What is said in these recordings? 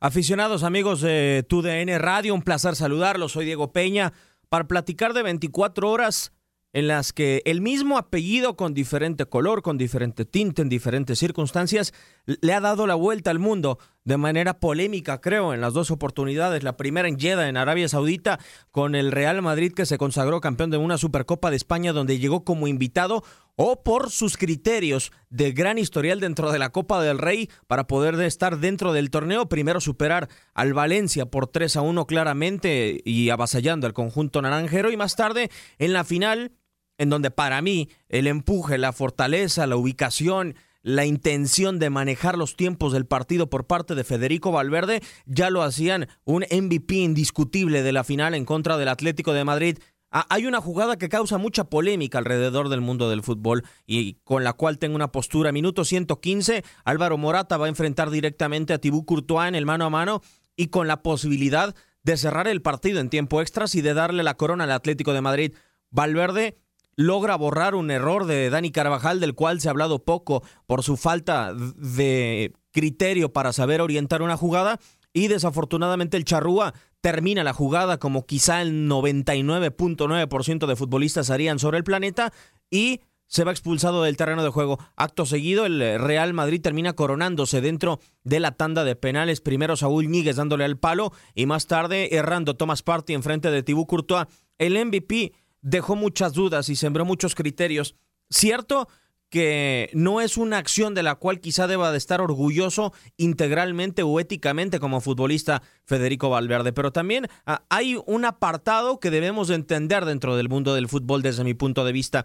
Aficionados, amigos de TUDN Radio, un placer saludarlos. Soy Diego Peña para platicar de 24 horas en las que el mismo apellido con diferente color, con diferente tinte, en diferentes circunstancias, le ha dado la vuelta al mundo de manera polémica, creo, en las dos oportunidades. La primera en Jeddah, en Arabia Saudita, con el Real Madrid que se consagró campeón de una Supercopa de España donde llegó como invitado o por sus criterios de gran historial dentro de la Copa del Rey para poder estar dentro del torneo, primero superar al Valencia por 3 a 1 claramente y avasallando al conjunto naranjero y más tarde en la final en donde para mí el empuje, la fortaleza, la ubicación, la intención de manejar los tiempos del partido por parte de Federico Valverde ya lo hacían un MVP indiscutible de la final en contra del Atlético de Madrid Ah, hay una jugada que causa mucha polémica alrededor del mundo del fútbol y con la cual tengo una postura. Minuto 115, Álvaro Morata va a enfrentar directamente a Tibú Courtois en el mano a mano y con la posibilidad de cerrar el partido en tiempo extras y de darle la corona al Atlético de Madrid. Valverde logra borrar un error de Dani Carvajal del cual se ha hablado poco por su falta de criterio para saber orientar una jugada y desafortunadamente el Charrúa termina la jugada como quizá el 99.9% de futbolistas harían sobre el planeta y se va expulsado del terreno de juego. Acto seguido, el Real Madrid termina coronándose dentro de la tanda de penales. Primero Saúl Ñíguez dándole al palo y más tarde errando Thomas Party enfrente de Tibú Courtois. El MVP dejó muchas dudas y sembró muchos criterios. Cierto que no es una acción de la cual quizá deba de estar orgulloso integralmente o éticamente como futbolista Federico Valverde, pero también ah, hay un apartado que debemos de entender dentro del mundo del fútbol desde mi punto de vista.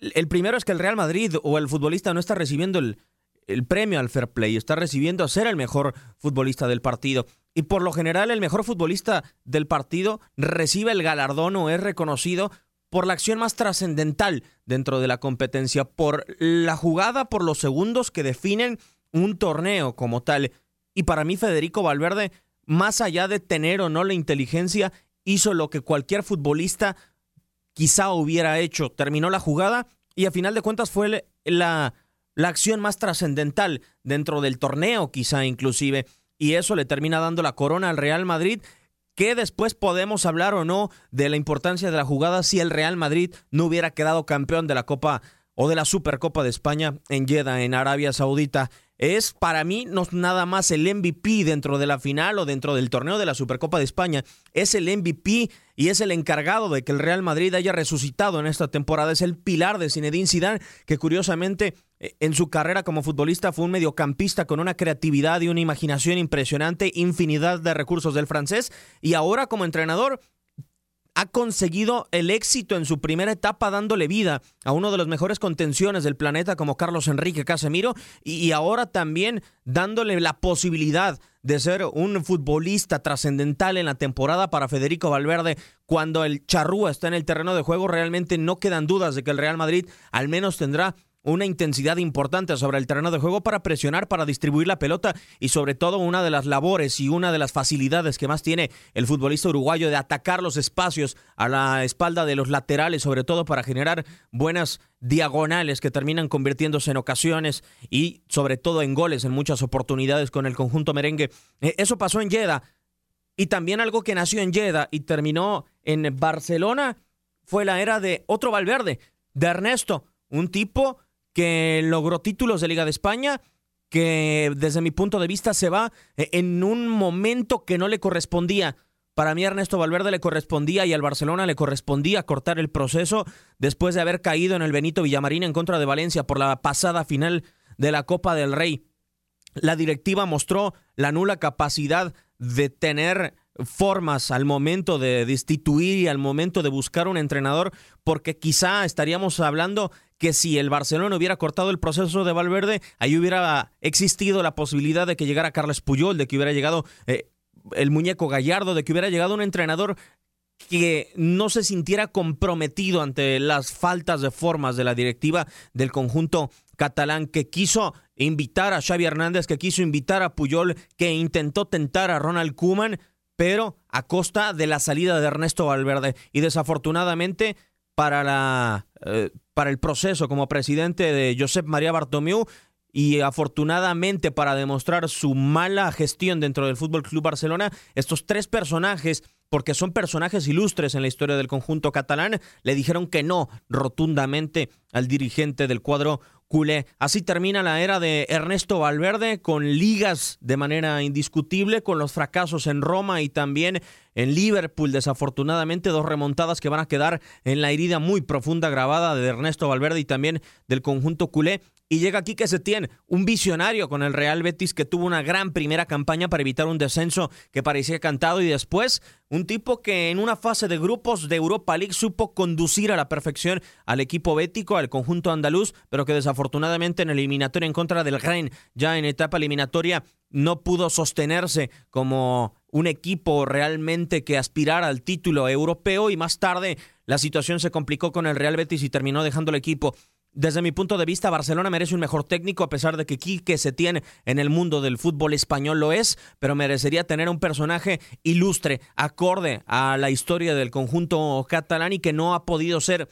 El primero es que el Real Madrid o el futbolista no está recibiendo el, el premio al fair play, está recibiendo a ser el mejor futbolista del partido. Y por lo general el mejor futbolista del partido recibe el galardón o es reconocido por la acción más trascendental dentro de la competencia, por la jugada, por los segundos que definen un torneo como tal. Y para mí Federico Valverde, más allá de tener o no la inteligencia, hizo lo que cualquier futbolista quizá hubiera hecho. Terminó la jugada y a final de cuentas fue la, la acción más trascendental dentro del torneo, quizá inclusive. Y eso le termina dando la corona al Real Madrid. Que después podemos hablar o no de la importancia de la jugada si el Real Madrid no hubiera quedado campeón de la Copa o de la Supercopa de España en Jeddah, en Arabia Saudita es para mí no nada más el MVP dentro de la final o dentro del torneo de la Supercopa de España, es el MVP y es el encargado de que el Real Madrid haya resucitado en esta temporada, es el pilar de Zinedine Zidane, que curiosamente en su carrera como futbolista fue un mediocampista con una creatividad y una imaginación impresionante, infinidad de recursos del francés y ahora como entrenador ha conseguido el éxito en su primera etapa dándole vida a uno de los mejores contenciones del planeta como Carlos Enrique Casemiro y ahora también dándole la posibilidad de ser un futbolista trascendental en la temporada para Federico Valverde. Cuando el charrúa está en el terreno de juego realmente no quedan dudas de que el Real Madrid al menos tendrá una intensidad importante sobre el terreno de juego para presionar, para distribuir la pelota y sobre todo una de las labores y una de las facilidades que más tiene el futbolista uruguayo de atacar los espacios a la espalda de los laterales, sobre todo para generar buenas diagonales que terminan convirtiéndose en ocasiones y sobre todo en goles en muchas oportunidades con el conjunto merengue. E, eso pasó en Jeddah y también algo que nació en Jeddah y terminó en Barcelona fue la era de otro Valverde, de Ernesto, un tipo que logró títulos de Liga de España, que desde mi punto de vista se va eh, en un momento que no le correspondía. Para mí Ernesto Valverde le correspondía y al Barcelona le correspondía cortar el proceso después de haber caído en el Benito Villamarín en contra de Valencia por la pasada final de la Copa del Rey. La directiva mostró la nula capacidad de tener formas al momento de destituir y al momento de buscar un entrenador, porque quizá estaríamos hablando que si el Barcelona hubiera cortado el proceso de Valverde, ahí hubiera existido la posibilidad de que llegara Carles Puyol, de que hubiera llegado eh, el muñeco Gallardo, de que hubiera llegado un entrenador que no se sintiera comprometido ante las faltas de formas de la directiva del conjunto catalán que quiso invitar a Xavi Hernández, que quiso invitar a Puyol, que intentó tentar a Ronald Koeman, pero a costa de la salida de Ernesto Valverde. Y desafortunadamente para, la, eh, para el proceso como presidente de Josep María Bartomeu y afortunadamente para demostrar su mala gestión dentro del Fútbol Club Barcelona, estos tres personajes porque son personajes ilustres en la historia del conjunto catalán, le dijeron que no rotundamente al dirigente del cuadro culé. Así termina la era de Ernesto Valverde con ligas de manera indiscutible, con los fracasos en Roma y también en Liverpool, desafortunadamente, dos remontadas que van a quedar en la herida muy profunda grabada de Ernesto Valverde y también del conjunto culé. Y llega aquí que se tiene un visionario con el Real Betis que tuvo una gran primera campaña para evitar un descenso que parecía cantado y después un tipo que en una fase de grupos de Europa League supo conducir a la perfección al equipo bético, al conjunto andaluz, pero que desafortunadamente en el eliminatorio en contra del Rennes, ya en etapa eliminatoria, no pudo sostenerse como un equipo realmente que aspirara al título europeo y más tarde la situación se complicó con el Real Betis y terminó dejando el equipo. Desde mi punto de vista, Barcelona merece un mejor técnico, a pesar de que Quique se tiene en el mundo del fútbol español lo es, pero merecería tener un personaje ilustre, acorde a la historia del conjunto catalán y que no ha podido ser,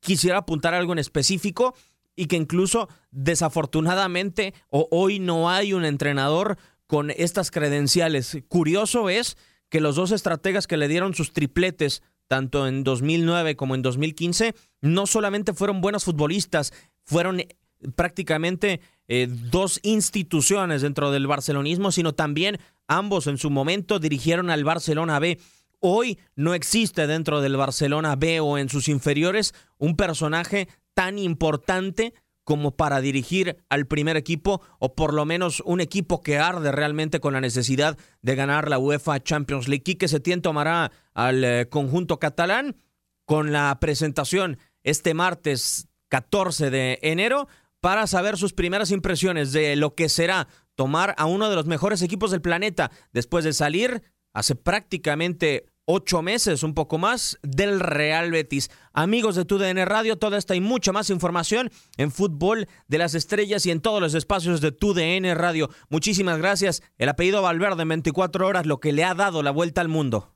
quisiera apuntar algo en específico, y que incluso desafortunadamente hoy no hay un entrenador con estas credenciales. Curioso es que los dos estrategas que le dieron sus tripletes tanto en 2009 como en 2015, no solamente fueron buenos futbolistas, fueron eh, prácticamente eh, dos instituciones dentro del barcelonismo, sino también ambos en su momento dirigieron al Barcelona B. Hoy no existe dentro del Barcelona B o en sus inferiores un personaje tan importante como para dirigir al primer equipo o por lo menos un equipo que arde realmente con la necesidad de ganar la UEFA Champions League. Quique Setién tomará al eh, conjunto catalán con la presentación este martes 14 de enero para saber sus primeras impresiones de lo que será tomar a uno de los mejores equipos del planeta después de salir hace prácticamente ocho meses, un poco más, del Real Betis. Amigos de TUDN Radio, toda esta y mucha más información en Fútbol de las Estrellas y en todos los espacios de TUDN Radio. Muchísimas gracias. El apellido Valverde en 24 horas, lo que le ha dado la vuelta al mundo.